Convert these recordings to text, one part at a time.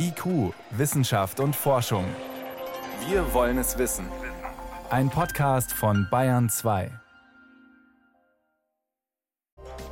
IQ, Wissenschaft und Forschung. Wir wollen es wissen. Ein Podcast von Bayern 2.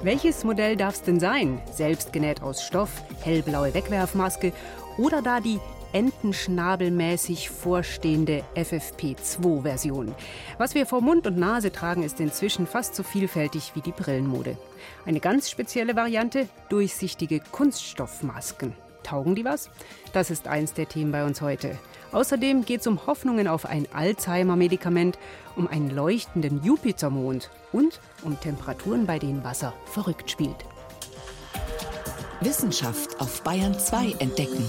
Welches Modell darf es denn sein? Selbstgenäht aus Stoff, hellblaue Wegwerfmaske oder da die entenschnabelmäßig vorstehende FFP2-Version. Was wir vor Mund und Nase tragen, ist inzwischen fast so vielfältig wie die Brillenmode. Eine ganz spezielle Variante, durchsichtige Kunststoffmasken. Taugen die was? Das ist eins der Themen bei uns heute. Außerdem geht es um Hoffnungen auf ein Alzheimer-Medikament, um einen leuchtenden Jupitermond und um Temperaturen, bei denen Wasser verrückt spielt. Wissenschaft auf Bayern 2 entdecken.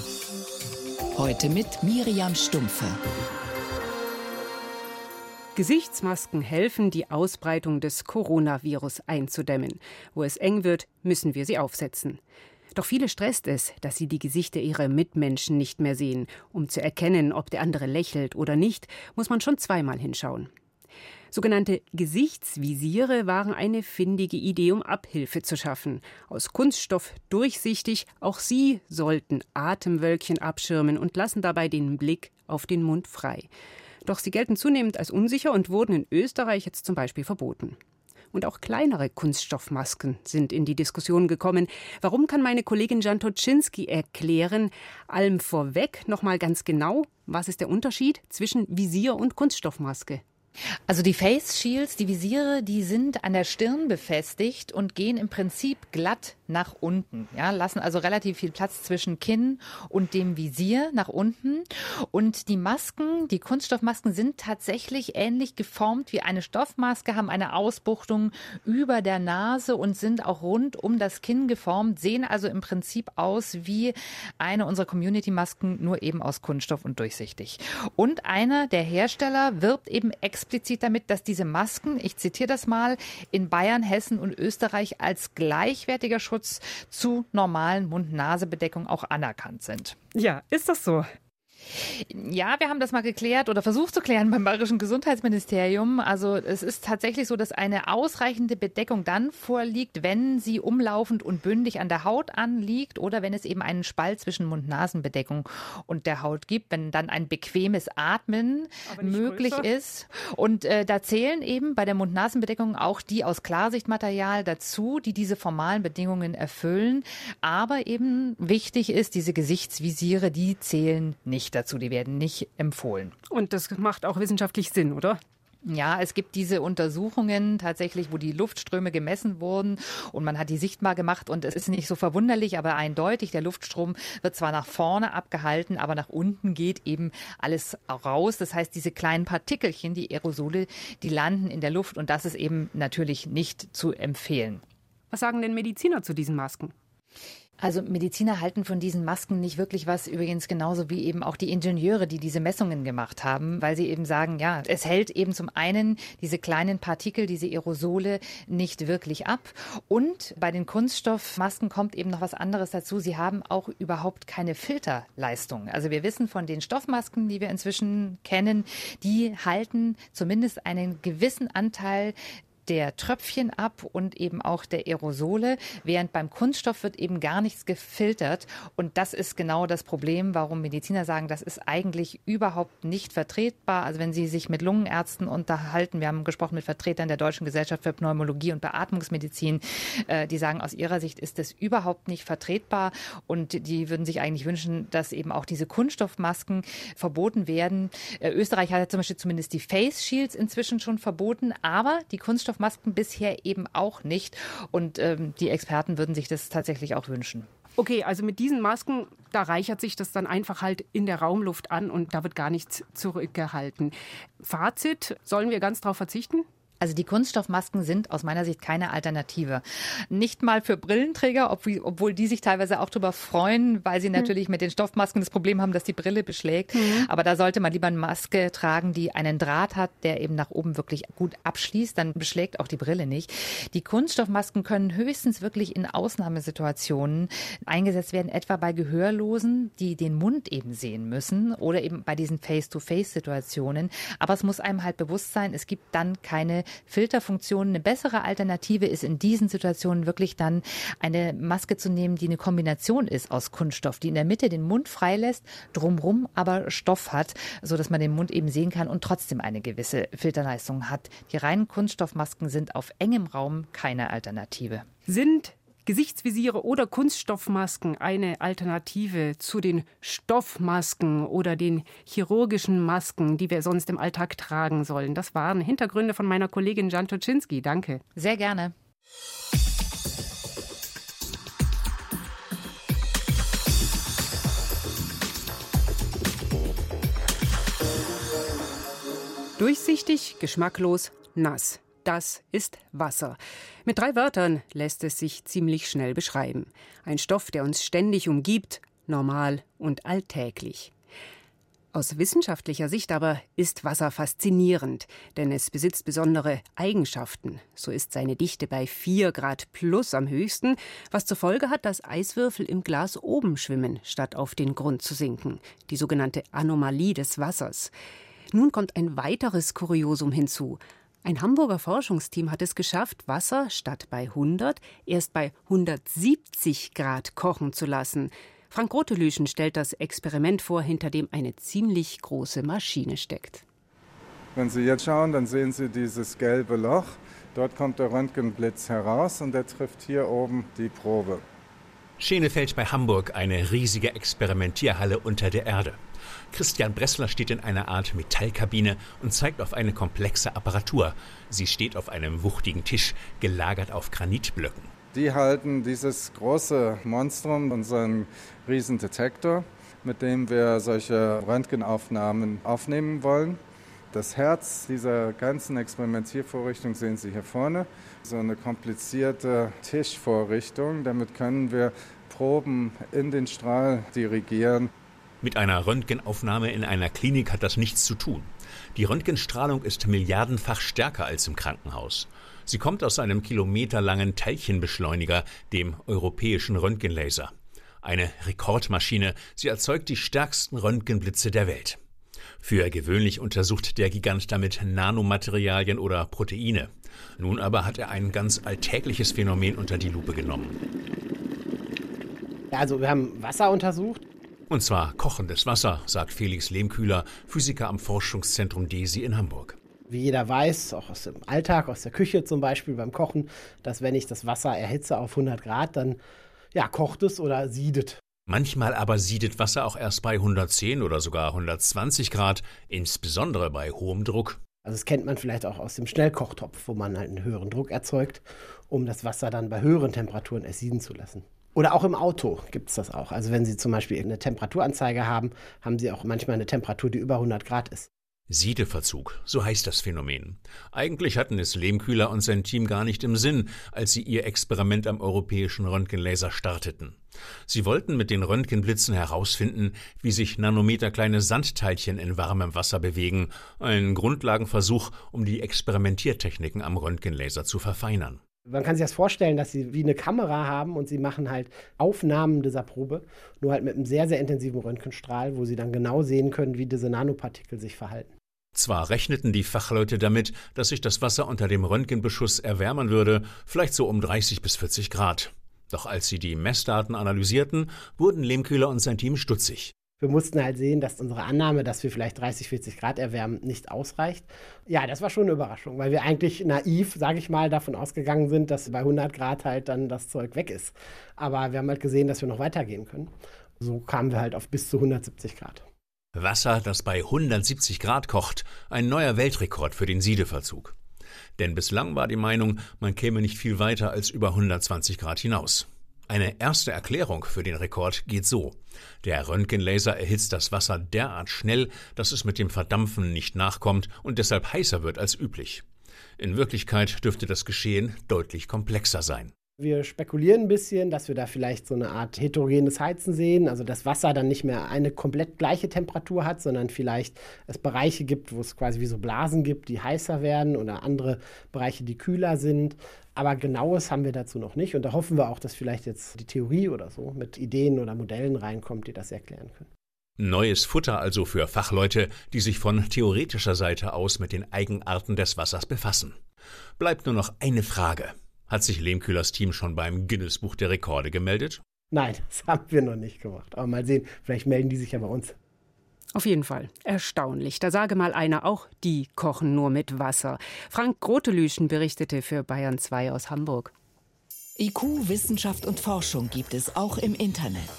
Heute mit Miriam Stumpfe. Gesichtsmasken helfen, die Ausbreitung des Coronavirus einzudämmen. Wo es eng wird, müssen wir sie aufsetzen. Doch viele stresst es, dass sie die Gesichter ihrer Mitmenschen nicht mehr sehen. Um zu erkennen, ob der andere lächelt oder nicht, muss man schon zweimal hinschauen. Sogenannte Gesichtsvisiere waren eine findige Idee, um Abhilfe zu schaffen. Aus Kunststoff durchsichtig, auch sie sollten Atemwölkchen abschirmen und lassen dabei den Blick auf den Mund frei. Doch sie gelten zunehmend als unsicher und wurden in Österreich jetzt zum Beispiel verboten. Und auch kleinere Kunststoffmasken sind in die Diskussion gekommen. Warum kann meine Kollegin Jan Toczynski erklären? Allem vorweg nochmal ganz genau, was ist der Unterschied zwischen Visier und Kunststoffmaske? Also die Face Shields, die Visiere, die sind an der Stirn befestigt und gehen im Prinzip glatt nach unten. Ja, lassen also relativ viel Platz zwischen Kinn und dem Visier nach unten. Und die Masken, die Kunststoffmasken sind tatsächlich ähnlich geformt wie eine Stoffmaske, haben eine Ausbuchtung über der Nase und sind auch rund um das Kinn geformt, sehen also im Prinzip aus wie eine unserer Community-Masken, nur eben aus Kunststoff und durchsichtig. Und einer der Hersteller wirbt eben explizit damit, dass diese Masken, ich zitiere das mal, in Bayern, Hessen und Österreich als gleichwertiger Schutz zu normalen Mund-Nase-Bedeckungen auch anerkannt sind. Ja, ist das so? Ja, wir haben das mal geklärt oder versucht zu klären beim Bayerischen Gesundheitsministerium. Also es ist tatsächlich so, dass eine ausreichende Bedeckung dann vorliegt, wenn sie umlaufend und bündig an der Haut anliegt oder wenn es eben einen Spalt zwischen Mund-Nasen-Bedeckung und der Haut gibt, wenn dann ein bequemes Atmen möglich größer. ist. Und äh, da zählen eben bei der Mund-Nasen-Bedeckung auch die aus Klarsichtmaterial dazu, die diese formalen Bedingungen erfüllen. Aber eben wichtig ist, diese Gesichtsvisiere, die zählen nicht dazu, die werden nicht empfohlen. Und das macht auch wissenschaftlich Sinn, oder? Ja, es gibt diese Untersuchungen tatsächlich, wo die Luftströme gemessen wurden und man hat die sichtbar gemacht und es ist nicht so verwunderlich, aber eindeutig, der Luftstrom wird zwar nach vorne abgehalten, aber nach unten geht eben alles raus. Das heißt, diese kleinen Partikelchen, die Aerosole, die landen in der Luft und das ist eben natürlich nicht zu empfehlen. Was sagen denn Mediziner zu diesen Masken? Also Mediziner halten von diesen Masken nicht wirklich was, übrigens genauso wie eben auch die Ingenieure, die diese Messungen gemacht haben, weil sie eben sagen, ja, es hält eben zum einen diese kleinen Partikel, diese Aerosole nicht wirklich ab. Und bei den Kunststoffmasken kommt eben noch was anderes dazu. Sie haben auch überhaupt keine Filterleistung. Also wir wissen von den Stoffmasken, die wir inzwischen kennen, die halten zumindest einen gewissen Anteil der Tröpfchen ab und eben auch der Aerosole, während beim Kunststoff wird eben gar nichts gefiltert. Und das ist genau das Problem, warum Mediziner sagen, das ist eigentlich überhaupt nicht vertretbar. Also wenn Sie sich mit Lungenärzten unterhalten, wir haben gesprochen mit Vertretern der Deutschen Gesellschaft für Pneumologie und Beatmungsmedizin, äh, die sagen, aus ihrer Sicht ist das überhaupt nicht vertretbar und die würden sich eigentlich wünschen, dass eben auch diese Kunststoffmasken verboten werden. Äh, Österreich hat ja zum Beispiel zumindest die Face Shields inzwischen schon verboten, aber die Kunststoff Kunststoffmasken bisher eben auch nicht. Und ähm, die Experten würden sich das tatsächlich auch wünschen. Okay, also mit diesen Masken, da reichert sich das dann einfach halt in der Raumluft an und da wird gar nichts zurückgehalten. Fazit, sollen wir ganz darauf verzichten? Also die Kunststoffmasken sind aus meiner Sicht keine Alternative. Nicht mal für Brillenträger, obwohl die sich teilweise auch darüber freuen, weil sie hm. natürlich mit den Stoffmasken das Problem haben, dass die Brille beschlägt. Mhm. Aber da sollte man lieber eine Maske tragen, die einen Draht hat, der eben nach oben wirklich gut abschließt. Dann beschlägt auch die Brille nicht. Die Kunststoffmasken können höchstens wirklich in Ausnahmesituationen eingesetzt werden, etwa bei Gehörlosen, die den Mund eben sehen müssen oder eben bei diesen Face-to-Face-Situationen. Aber es muss einem halt bewusst sein, es gibt dann keine Filterfunktion. Eine bessere Alternative ist in diesen Situationen wirklich dann eine Maske zu nehmen, die eine Kombination ist aus Kunststoff, die in der Mitte den Mund freilässt, drumrum aber Stoff hat, so dass man den Mund eben sehen kann und trotzdem eine gewisse Filterleistung hat. Die reinen Kunststoffmasken sind auf engem Raum keine Alternative. Sind Gesichtsvisiere oder Kunststoffmasken eine Alternative zu den Stoffmasken oder den chirurgischen Masken, die wir sonst im Alltag tragen sollen? Das waren Hintergründe von meiner Kollegin Jan Toczynski. Danke. Sehr gerne. Durchsichtig, geschmacklos, nass. Das ist Wasser. Mit drei Wörtern lässt es sich ziemlich schnell beschreiben. Ein Stoff, der uns ständig umgibt, normal und alltäglich. Aus wissenschaftlicher Sicht aber ist Wasser faszinierend, denn es besitzt besondere Eigenschaften. So ist seine Dichte bei 4 Grad plus am höchsten, was zur Folge hat, dass Eiswürfel im Glas oben schwimmen, statt auf den Grund zu sinken. Die sogenannte Anomalie des Wassers. Nun kommt ein weiteres Kuriosum hinzu. Ein Hamburger Forschungsteam hat es geschafft, Wasser statt bei 100 erst bei 170 Grad kochen zu lassen. Frank Rotelüschen stellt das Experiment vor, hinter dem eine ziemlich große Maschine steckt. Wenn Sie jetzt schauen, dann sehen Sie dieses gelbe Loch. Dort kommt der Röntgenblitz heraus und der trifft hier oben die Probe. Schenefeld bei Hamburg, eine riesige Experimentierhalle unter der Erde. Christian Bressler steht in einer Art Metallkabine und zeigt auf eine komplexe Apparatur. Sie steht auf einem wuchtigen Tisch, gelagert auf Granitblöcken. Die halten dieses große Monstrum, unseren Riesendetektor, mit dem wir solche Röntgenaufnahmen aufnehmen wollen. Das Herz dieser ganzen Experimentiervorrichtung sehen Sie hier vorne. So eine komplizierte Tischvorrichtung. Damit können wir Proben in den Strahl dirigieren. Mit einer Röntgenaufnahme in einer Klinik hat das nichts zu tun. Die Röntgenstrahlung ist milliardenfach stärker als im Krankenhaus. Sie kommt aus einem kilometerlangen Teilchenbeschleuniger, dem europäischen Röntgenlaser. Eine Rekordmaschine, sie erzeugt die stärksten Röntgenblitze der Welt. Für gewöhnlich untersucht der Gigant damit Nanomaterialien oder Proteine. Nun aber hat er ein ganz alltägliches Phänomen unter die Lupe genommen. Also wir haben Wasser untersucht und zwar kochendes Wasser, sagt Felix Lehmkühler, Physiker am Forschungszentrum DESI in Hamburg. Wie jeder weiß, auch aus dem Alltag, aus der Küche zum Beispiel beim Kochen, dass wenn ich das Wasser erhitze auf 100 Grad, dann ja, kocht es oder siedet. Manchmal aber siedet Wasser auch erst bei 110 oder sogar 120 Grad, insbesondere bei hohem Druck. Also das kennt man vielleicht auch aus dem Schnellkochtopf, wo man halt einen höheren Druck erzeugt, um das Wasser dann bei höheren Temperaturen ersieden zu lassen. Oder auch im Auto gibt es das auch. Also wenn Sie zum Beispiel eine Temperaturanzeige haben, haben Sie auch manchmal eine Temperatur, die über 100 Grad ist. Siedeverzug, so heißt das Phänomen. Eigentlich hatten es Lehmkühler und sein Team gar nicht im Sinn, als sie ihr Experiment am europäischen Röntgenlaser starteten. Sie wollten mit den Röntgenblitzen herausfinden, wie sich nanometerkleine Sandteilchen in warmem Wasser bewegen, ein Grundlagenversuch, um die Experimentiertechniken am Röntgenlaser zu verfeinern. Man kann sich das vorstellen, dass sie wie eine Kamera haben und sie machen halt Aufnahmen dieser Probe, nur halt mit einem sehr, sehr intensiven Röntgenstrahl, wo sie dann genau sehen können, wie diese Nanopartikel sich verhalten. Zwar rechneten die Fachleute damit, dass sich das Wasser unter dem Röntgenbeschuss erwärmen würde, vielleicht so um 30 bis 40 Grad. Doch als sie die Messdaten analysierten, wurden Lehmkühler und sein Team stutzig. Wir mussten halt sehen, dass unsere Annahme, dass wir vielleicht 30, 40 Grad erwärmen, nicht ausreicht. Ja, das war schon eine Überraschung, weil wir eigentlich naiv, sage ich mal, davon ausgegangen sind, dass bei 100 Grad halt dann das Zeug weg ist. Aber wir haben halt gesehen, dass wir noch weitergehen können. So kamen wir halt auf bis zu 170 Grad. Wasser, das bei 170 Grad kocht, ein neuer Weltrekord für den Siedeverzug. Denn bislang war die Meinung, man käme nicht viel weiter als über 120 Grad hinaus. Eine erste Erklärung für den Rekord geht so. Der Röntgenlaser erhitzt das Wasser derart schnell, dass es mit dem Verdampfen nicht nachkommt und deshalb heißer wird als üblich. In Wirklichkeit dürfte das Geschehen deutlich komplexer sein. Wir spekulieren ein bisschen, dass wir da vielleicht so eine Art heterogenes Heizen sehen, also das Wasser dann nicht mehr eine komplett gleiche Temperatur hat, sondern vielleicht es Bereiche gibt, wo es quasi wie so Blasen gibt, die heißer werden oder andere Bereiche, die kühler sind. Aber genaues haben wir dazu noch nicht und da hoffen wir auch, dass vielleicht jetzt die Theorie oder so mit Ideen oder Modellen reinkommt, die das erklären können. Neues Futter also für Fachleute, die sich von theoretischer Seite aus mit den Eigenarten des Wassers befassen. Bleibt nur noch eine Frage. Hat sich Lehmkühlers Team schon beim Guinness Buch der Rekorde gemeldet? Nein, das haben wir noch nicht gemacht. Aber mal sehen, vielleicht melden die sich ja bei uns. Auf jeden Fall. Erstaunlich. Da sage mal einer, auch die kochen nur mit Wasser. Frank Grotelüschen berichtete für Bayern 2 aus Hamburg. IQ, Wissenschaft und Forschung gibt es auch im Internet.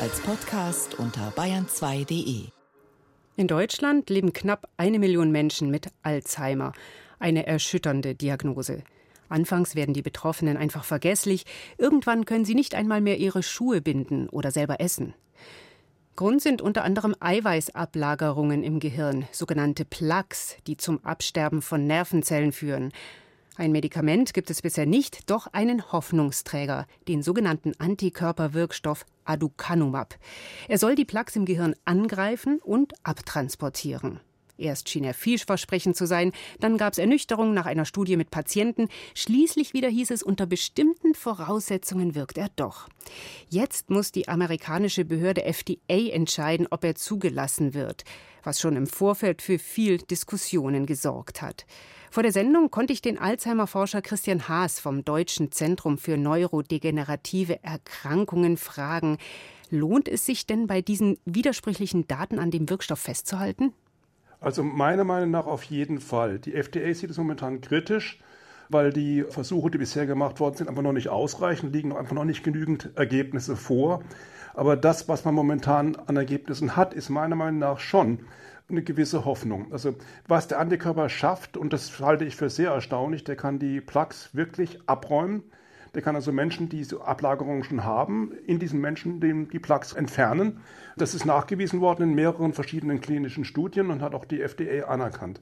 Als Podcast unter bayern2.de. In Deutschland leben knapp eine Million Menschen mit Alzheimer. Eine erschütternde Diagnose. Anfangs werden die Betroffenen einfach vergesslich. Irgendwann können sie nicht einmal mehr ihre Schuhe binden oder selber essen. Grund sind unter anderem Eiweißablagerungen im Gehirn, sogenannte Plaques, die zum Absterben von Nervenzellen führen. Ein Medikament gibt es bisher nicht, doch einen Hoffnungsträger, den sogenannten Antikörperwirkstoff Aducanumab. Er soll die Plaques im Gehirn angreifen und abtransportieren. Erst schien er vielversprechend zu sein, dann gab es Ernüchterung nach einer Studie mit Patienten, schließlich wieder hieß es, unter bestimmten Voraussetzungen wirkt er doch. Jetzt muss die amerikanische Behörde FDA entscheiden, ob er zugelassen wird, was schon im Vorfeld für viel Diskussionen gesorgt hat. Vor der Sendung konnte ich den Alzheimer-Forscher Christian Haas vom Deutschen Zentrum für neurodegenerative Erkrankungen fragen, lohnt es sich denn bei diesen widersprüchlichen Daten an dem Wirkstoff festzuhalten? Also meiner Meinung nach auf jeden Fall. Die FDA sieht es momentan kritisch, weil die Versuche, die bisher gemacht worden sind, einfach noch nicht ausreichen, liegen einfach noch nicht genügend Ergebnisse vor. Aber das, was man momentan an Ergebnissen hat, ist meiner Meinung nach schon eine gewisse Hoffnung. Also was der Antikörper schafft, und das halte ich für sehr erstaunlich, der kann die Plaques wirklich abräumen. Der kann also Menschen, die diese Ablagerungen schon haben, in diesen Menschen die Plaques entfernen. Das ist nachgewiesen worden in mehreren verschiedenen klinischen Studien und hat auch die FDA anerkannt.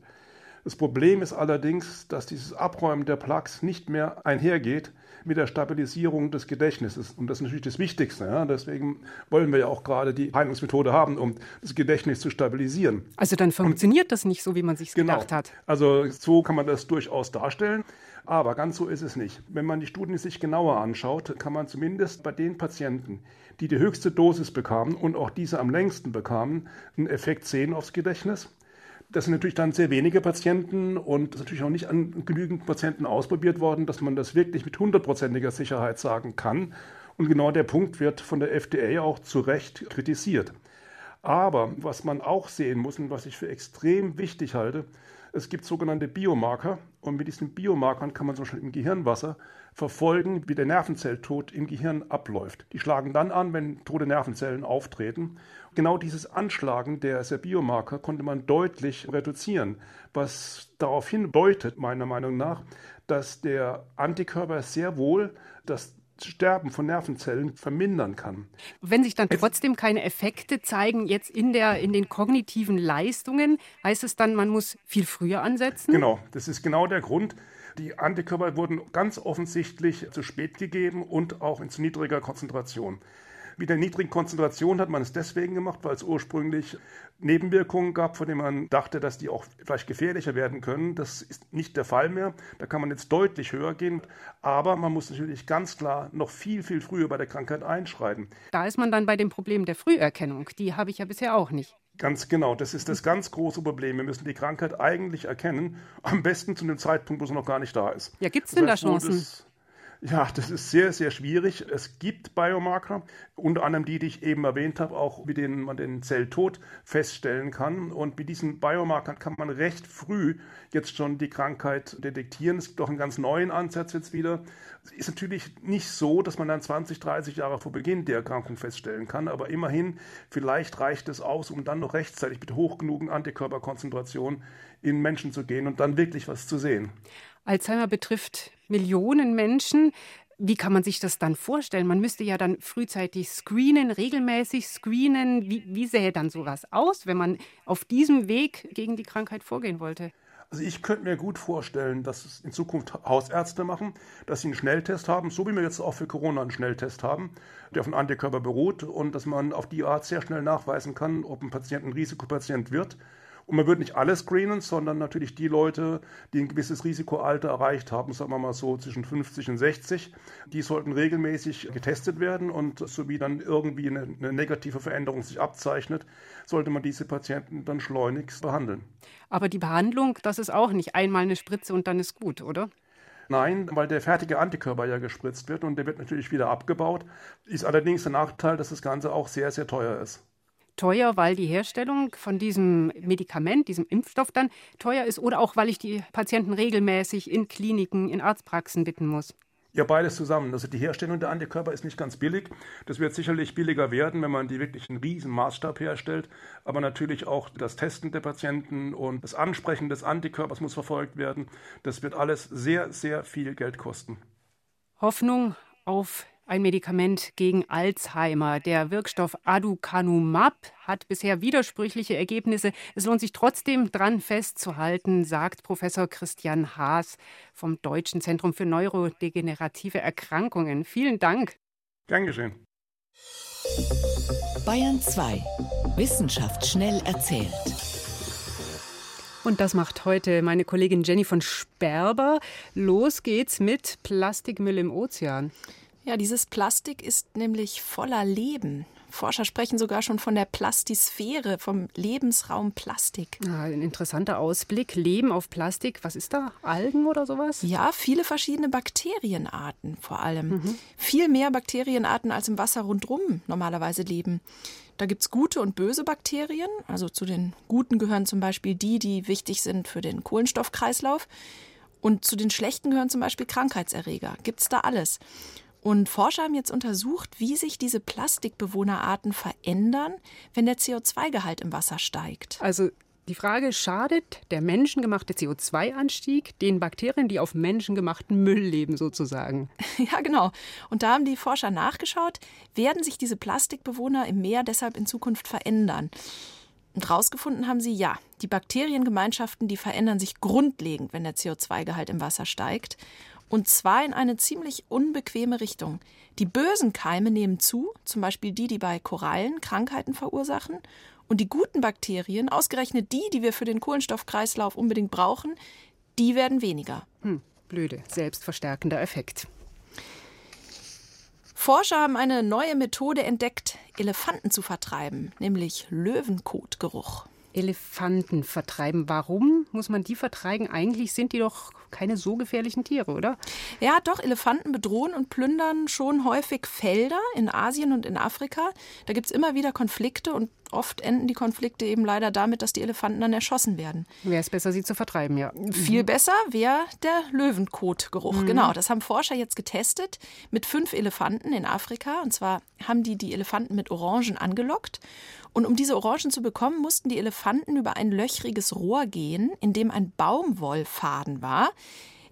Das Problem ist allerdings, dass dieses Abräumen der Plaques nicht mehr einhergeht mit der Stabilisierung des Gedächtnisses. Und das ist natürlich das Wichtigste. Ja? Deswegen wollen wir ja auch gerade die Heilungsmethode haben, um das Gedächtnis zu stabilisieren. Also dann funktioniert Und, das nicht so, wie man sich genau. gedacht hat. Also so kann man das durchaus darstellen. Aber ganz so ist es nicht. Wenn man die Studien sich genauer anschaut, kann man zumindest bei den Patienten, die die höchste Dosis bekamen und auch diese am längsten bekamen, einen Effekt sehen aufs Gedächtnis. Das sind natürlich dann sehr wenige Patienten und es ist natürlich auch nicht an genügend Patienten ausprobiert worden, dass man das wirklich mit hundertprozentiger Sicherheit sagen kann. Und genau der Punkt wird von der FDA auch zu Recht kritisiert. Aber was man auch sehen muss und was ich für extrem wichtig halte, es gibt sogenannte Biomarker und mit diesen Biomarkern kann man zum Beispiel im Gehirnwasser verfolgen, wie der Nervenzelltod im Gehirn abläuft. Die schlagen dann an, wenn tote Nervenzellen auftreten. Genau dieses Anschlagen der, Biomarker konnte man deutlich reduzieren, was darauf hindeutet, meiner Meinung nach, dass der Antikörper sehr wohl das Sterben von Nervenzellen vermindern kann. Wenn sich dann trotzdem keine Effekte zeigen, jetzt in, der, in den kognitiven Leistungen, heißt es dann, man muss viel früher ansetzen? Genau, das ist genau der Grund. Die Antikörper wurden ganz offensichtlich zu spät gegeben und auch in zu niedriger Konzentration. Mit der niedrigen Konzentration hat man es deswegen gemacht, weil es ursprünglich Nebenwirkungen gab, von denen man dachte, dass die auch vielleicht gefährlicher werden können. Das ist nicht der Fall mehr. Da kann man jetzt deutlich höher gehen. Aber man muss natürlich ganz klar noch viel, viel früher bei der Krankheit einschreiten. Da ist man dann bei dem Problem der Früherkennung. Die habe ich ja bisher auch nicht. Ganz genau, das ist das ganz große Problem. Wir müssen die Krankheit eigentlich erkennen, am besten zu einem Zeitpunkt, wo sie noch gar nicht da ist. Ja, gibt es denn da Chancen? Ja, das ist sehr, sehr schwierig. Es gibt Biomarker, unter anderem die, die ich eben erwähnt habe, auch mit denen man den Zelltod feststellen kann. Und mit diesen Biomarkern kann man recht früh jetzt schon die Krankheit detektieren. Es gibt auch einen ganz neuen Ansatz jetzt wieder. Es ist natürlich nicht so, dass man dann 20, 30 Jahre vor Beginn der Erkrankung feststellen kann, aber immerhin, vielleicht reicht es aus, um dann noch rechtzeitig mit hoch genugen Antikörperkonzentrationen in Menschen zu gehen und dann wirklich was zu sehen. Alzheimer betrifft Millionen Menschen. Wie kann man sich das dann vorstellen? Man müsste ja dann frühzeitig screenen, regelmäßig screenen. Wie, wie sähe dann sowas aus, wenn man auf diesem Weg gegen die Krankheit vorgehen wollte? Also ich könnte mir gut vorstellen, dass es in Zukunft Hausärzte machen, dass sie einen Schnelltest haben, so wie wir jetzt auch für Corona einen Schnelltest haben, der auf einen Antikörper beruht und dass man auf die Art sehr schnell nachweisen kann, ob ein Patient ein Risikopatient wird Und man wird nicht alles screenen, sondern natürlich die Leute, die ein gewisses Risikoalter erreicht haben, sagen wir mal so zwischen 50 und 60, die sollten regelmäßig getestet werden und sowie dann irgendwie eine, eine negative Veränderung sich abzeichnet, sollte man diese Patienten dann schleunigst behandeln. Aber die Behandlung, das ist auch nicht einmal eine Spritze und dann ist gut, oder? Nein, weil der fertige Antikörper ja gespritzt wird und der wird natürlich wieder abgebaut. Ist allerdings der Nachteil, dass das Ganze auch sehr, sehr teuer ist teuer, weil die Herstellung von diesem Medikament, diesem Impfstoff dann teuer ist oder auch weil ich die Patienten regelmäßig in Kliniken, in Arztpraxen bitten muss? Ja, beides zusammen. Also die Herstellung der Antikörper ist nicht ganz billig. Das wird sicherlich billiger werden, wenn man die wirklich einen riesen Maßstab herstellt. Aber natürlich auch das Testen der Patienten und das Ansprechen des Antikörpers muss verfolgt werden. Das wird alles sehr, sehr viel Geld kosten. Hoffnung auf ein Medikament gegen Alzheimer. Der Wirkstoff Aducanumab hat bisher widersprüchliche Ergebnisse. Es lohnt sich trotzdem dran festzuhalten, sagt Professor Christian Haas vom Deutschen Zentrum für neurodegenerative Erkrankungen. Vielen Dank. Gern geschehen. Bayern 2. Wissenschaft schnell erzählt. Und das macht heute meine Kollegin Jenny von Sperber. Los geht's mit Plastikmüll im Ozean. Ja, dieses Plastik ist nämlich voller Leben. Forscher sprechen sogar schon von der Plastisphäre, vom Lebensraum Plastik. Ja, ein interessanter Ausblick. Leben auf Plastik. Was ist da? Algen oder sowas? Ja, viele verschiedene Bakterienarten vor allem. Mhm. Viel mehr Bakterienarten als im Wasser rundherum normalerweise leben. Da gibt es gute und böse Bakterien. Also zu den guten gehören zum Beispiel die, die wichtig sind für den Kohlenstoffkreislauf. Und zu den schlechten gehören zum Beispiel Krankheitserreger. Gibt es da alles. Und Forscher haben jetzt untersucht, wie sich diese Plastikbewohnerarten verändern, wenn der CO2-Gehalt im Wasser steigt. Also die Frage, schadet der menschengemachte CO2-Anstieg den Bakterien, die auf menschengemachten Müll leben sozusagen? Ja, genau. Und da haben die Forscher nachgeschaut, werden sich diese Plastikbewohner im Meer deshalb in Zukunft verändern? Und rausgefunden haben sie, ja, die Bakteriengemeinschaften, die verändern sich grundlegend, wenn der CO2-Gehalt im Wasser steigt. Und zwar in eine ziemlich unbequeme Richtung. Die bösen Keime nehmen zu, zum Beispiel die, die bei Korallen Krankheiten verursachen. Und die guten Bakterien, ausgerechnet die, die wir für den Kohlenstoffkreislauf unbedingt brauchen, die werden weniger. Hm, blöde, selbstverstärkender Effekt. Forscher haben eine neue Methode entdeckt, Elefanten zu vertreiben, nämlich Löwenkotgeruch. Elefanten vertreiben. Warum muss man die vertreiben? Eigentlich sind die doch keine so gefährlichen Tiere, oder? Ja, doch, Elefanten bedrohen und plündern schon häufig Felder in Asien und in Afrika. Da gibt es immer wieder Konflikte und oft enden die Konflikte eben leider damit, dass die Elefanten dann erschossen werden. Wäre es besser, sie zu vertreiben, ja. Viel mhm. besser wäre der Löwenkotgeruch. Mhm. Genau, das haben Forscher jetzt getestet mit fünf Elefanten in Afrika. Und zwar haben die die Elefanten mit Orangen angelockt. Und um diese Orangen zu bekommen, mussten die Elefanten über ein löchriges Rohr gehen, in dem ein Baumwollfaden war,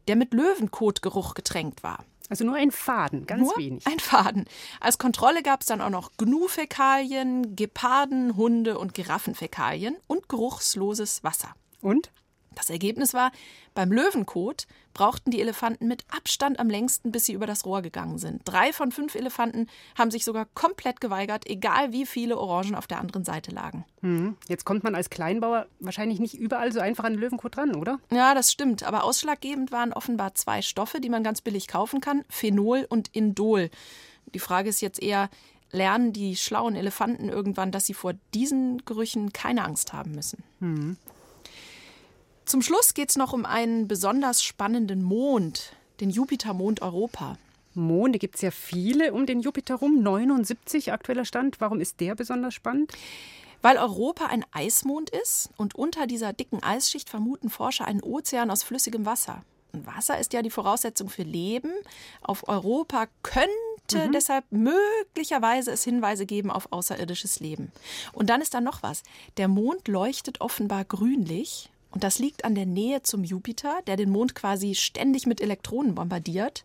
der mit Löwenkotgeruch getränkt war. Also nur ein Faden, ganz nur wenig. Ein Faden. Als Kontrolle gab es dann auch noch Gnu-Fäkalien, Geparden, Hunde und Giraffenfäkalien und geruchsloses Wasser. Und? Das Ergebnis war, beim Löwenkot brauchten die Elefanten mit Abstand am längsten, bis sie über das Rohr gegangen sind. Drei von fünf Elefanten haben sich sogar komplett geweigert, egal wie viele Orangen auf der anderen Seite lagen. Hm. Jetzt kommt man als Kleinbauer wahrscheinlich nicht überall so einfach an den Löwenkot ran, oder? Ja, das stimmt. Aber ausschlaggebend waren offenbar zwei Stoffe, die man ganz billig kaufen kann: Phenol und Indol. Die Frage ist jetzt eher, lernen die schlauen Elefanten irgendwann, dass sie vor diesen Gerüchen keine Angst haben müssen. Hm. Zum Schluss geht es noch um einen besonders spannenden Mond, den Jupitermond Europa. Monde gibt es ja viele um den Jupiter rum, 79 aktueller Stand. Warum ist der besonders spannend? Weil Europa ein Eismond ist und unter dieser dicken Eisschicht vermuten Forscher einen Ozean aus flüssigem Wasser. Und Wasser ist ja die Voraussetzung für Leben. Auf Europa könnte mhm. deshalb möglicherweise es Hinweise geben auf außerirdisches Leben. Und dann ist da noch was. Der Mond leuchtet offenbar grünlich und das liegt an der Nähe zum Jupiter, der den Mond quasi ständig mit Elektronen bombardiert.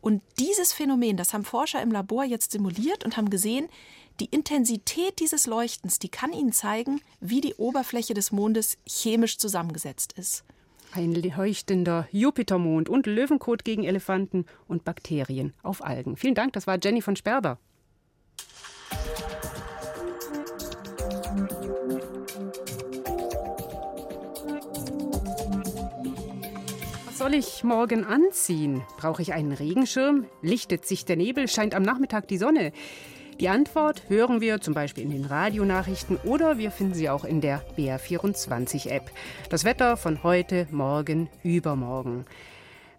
Und dieses Phänomen, das haben Forscher im Labor jetzt simuliert und haben gesehen, die Intensität dieses Leuchtens, die kann ihnen zeigen, wie die Oberfläche des Mondes chemisch zusammengesetzt ist. Ein leuchtender Jupitermond und Löwenkot gegen Elefanten und Bakterien auf Algen. Vielen Dank, das war Jenny von Sperber. Soll ich morgen anziehen? Brauche ich einen Regenschirm? Lichtet sich der Nebel? Scheint am Nachmittag die Sonne? Die Antwort hören wir zum Beispiel in den Radionachrichten oder wir finden sie auch in der BR24-App. Das Wetter von heute, morgen, übermorgen.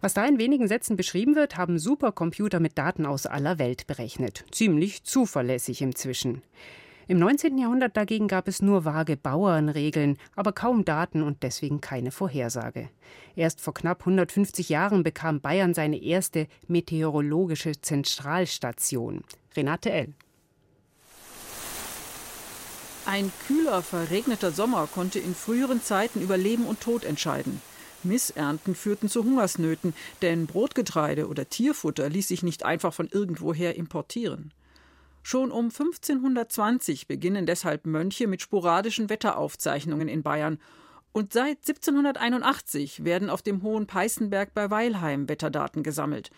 Was da in wenigen Sätzen beschrieben wird, haben Supercomputer mit Daten aus aller Welt berechnet. Ziemlich zuverlässig inzwischen. Im 19. Jahrhundert dagegen gab es nur vage Bauernregeln, aber kaum Daten und deswegen keine Vorhersage. Erst vor knapp 150 Jahren bekam Bayern seine erste meteorologische Zentralstation. Renate L. Ein kühler, verregneter Sommer konnte in früheren Zeiten über Leben und Tod entscheiden. Missernten führten zu Hungersnöten, denn Brotgetreide oder Tierfutter ließ sich nicht einfach von irgendwoher importieren. Schon um 1520 beginnen deshalb Mönche mit sporadischen Wetteraufzeichnungen in Bayern und seit 1781 werden auf dem hohen Peißenberg bei Weilheim Wetterdaten gesammelt.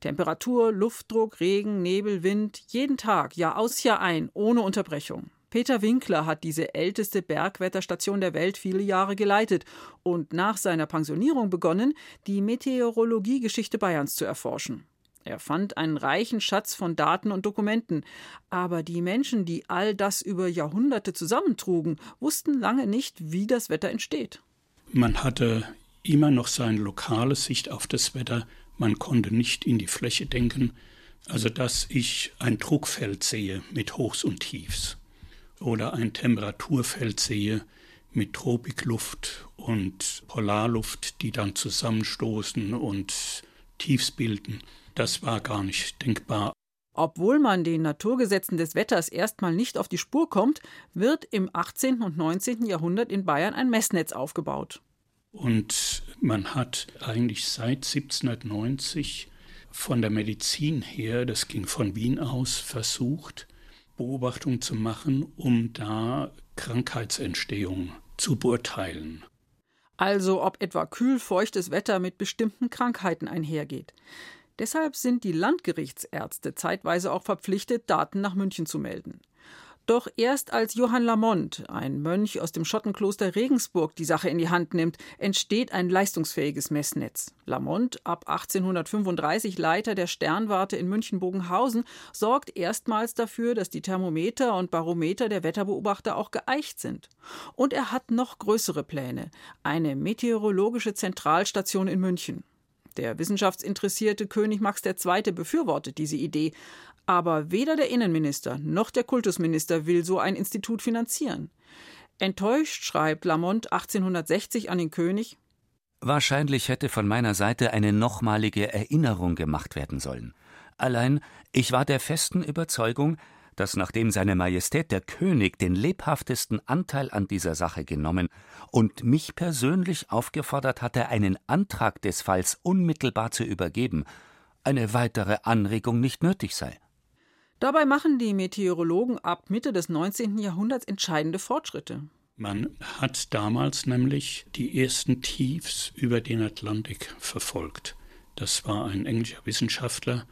Temperatur, Luftdruck, Regen, Nebel, Wind, jeden Tag, Jahr aus, Jahr ein, ohne Unterbrechung. Peter Winkler hat diese älteste Bergwetterstation der Welt viele Jahre geleitet und nach seiner Pensionierung begonnen, die Meteorologiegeschichte Bayerns zu erforschen. Er fand einen reichen Schatz von Daten und Dokumenten, aber die Menschen, die all das über Jahrhunderte zusammentrugen, wussten lange nicht, wie das Wetter entsteht. Man hatte immer noch seine lokale Sicht auf das Wetter, man konnte nicht in die Fläche denken, also dass ich ein Druckfeld sehe mit Hochs und Tiefs oder ein Temperaturfeld sehe mit Tropikluft und Polarluft, die dann zusammenstoßen und Tiefs bilden, das war gar nicht denkbar. Obwohl man den Naturgesetzen des Wetters erstmal nicht auf die Spur kommt, wird im 18. und 19. Jahrhundert in Bayern ein Messnetz aufgebaut. Und man hat eigentlich seit 1790 von der Medizin her, das ging von Wien aus, versucht, Beobachtung zu machen, um da Krankheitsentstehung zu beurteilen. Also ob etwa kühl-feuchtes Wetter mit bestimmten Krankheiten einhergeht. Deshalb sind die Landgerichtsärzte zeitweise auch verpflichtet, Daten nach München zu melden. Doch erst als Johann Lamont, ein Mönch aus dem Schottenkloster Regensburg, die Sache in die Hand nimmt, entsteht ein leistungsfähiges Messnetz. Lamont, ab 1835 Leiter der Sternwarte in München-Bogenhausen, sorgt erstmals dafür, dass die Thermometer und Barometer der Wetterbeobachter auch geeicht sind. Und er hat noch größere Pläne. Eine meteorologische Zentralstation in München. Der wissenschaftsinteressierte König Max II. befürwortet diese Idee, aber weder der Innenminister noch der Kultusminister will so ein Institut finanzieren. Enttäuscht schreibt Lamont 1860 an den König Wahrscheinlich hätte von meiner Seite eine nochmalige Erinnerung gemacht werden sollen. Allein ich war der festen Überzeugung, dass nachdem seine Majestät der König den lebhaftesten Anteil an dieser Sache genommen und mich persönlich aufgefordert hatte, einen Antrag des Falls unmittelbar zu übergeben, eine weitere Anregung nicht nötig sei. Dabei machen die Meteorologen ab Mitte des 19. Jahrhunderts entscheidende Fortschritte. Man hat damals nämlich die ersten Tiefs über den Atlantik verfolgt. Das war ein englischer Wissenschaftler,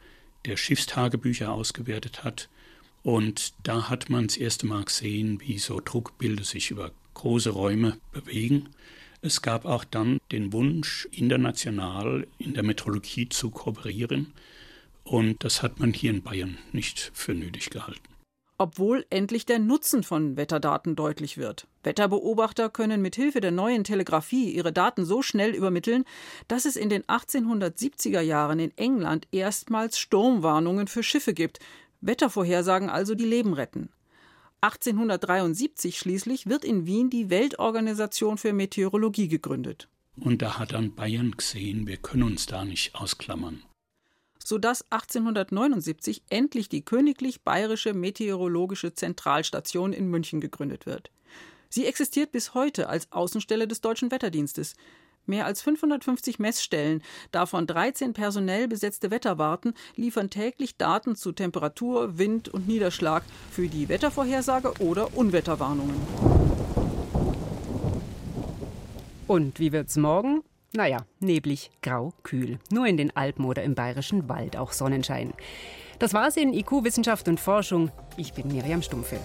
der Schiffstagebücher ausgewertet hat. Und da hat man das erste Mal gesehen, wie so Druckbilder sich über große Räume bewegen. Es gab auch dann den Wunsch, international in der Meteorologie zu kooperieren. Und das hat man hier in Bayern nicht für nötig gehalten. Obwohl endlich der Nutzen von Wetterdaten deutlich wird. Wetterbeobachter können mit Hilfe der neuen Telegrafie ihre Daten so schnell übermitteln, dass es in den 1870er Jahren in England erstmals Sturmwarnungen für Schiffe gibt. Wettervorhersagen also die Leben retten. 1873 schließlich wird in Wien die Weltorganisation für Meteorologie gegründet. Und da hat dann Bayern gesehen, wir können uns da nicht ausklammern sodass 1879 endlich die Königlich Bayerische Meteorologische Zentralstation in München gegründet wird. Sie existiert bis heute als Außenstelle des Deutschen Wetterdienstes. Mehr als 550 Messstellen, davon 13 personell besetzte Wetterwarten, liefern täglich Daten zu Temperatur, Wind und Niederschlag für die Wettervorhersage oder Unwetterwarnungen. Und wie wird's morgen? Naja, neblig, grau, kühl. Nur in den Alpen oder im bayerischen Wald auch Sonnenschein. Das war's in IQ Wissenschaft und Forschung. Ich bin Miriam Stumpfe.